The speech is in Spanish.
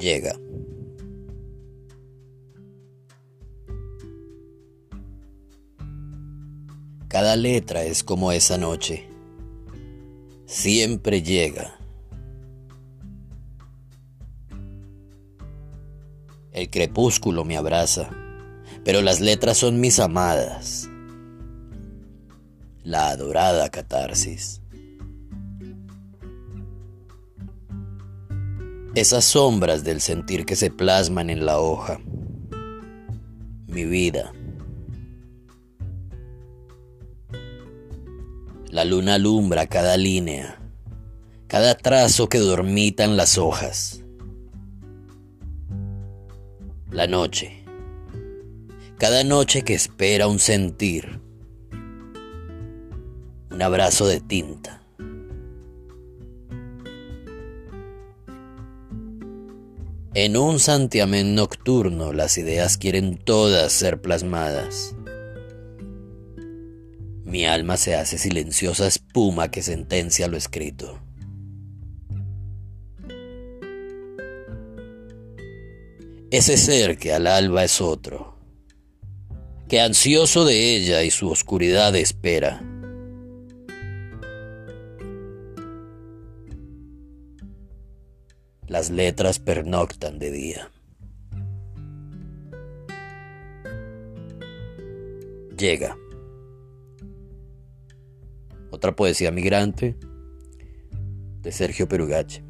llega. Cada letra es como esa noche. Siempre llega. El crepúsculo me abraza, pero las letras son mis amadas. La adorada catarsis. Esas sombras del sentir que se plasman en la hoja. Mi vida. La luna alumbra cada línea, cada trazo que dormita en las hojas. La noche. Cada noche que espera un sentir. Un abrazo de tinta. En un santiamén nocturno las ideas quieren todas ser plasmadas. Mi alma se hace silenciosa espuma que sentencia lo escrito. Ese ser que al alba es otro, que ansioso de ella y su oscuridad espera. Las letras pernoctan de día. Llega. Otra poesía migrante de Sergio Perugache.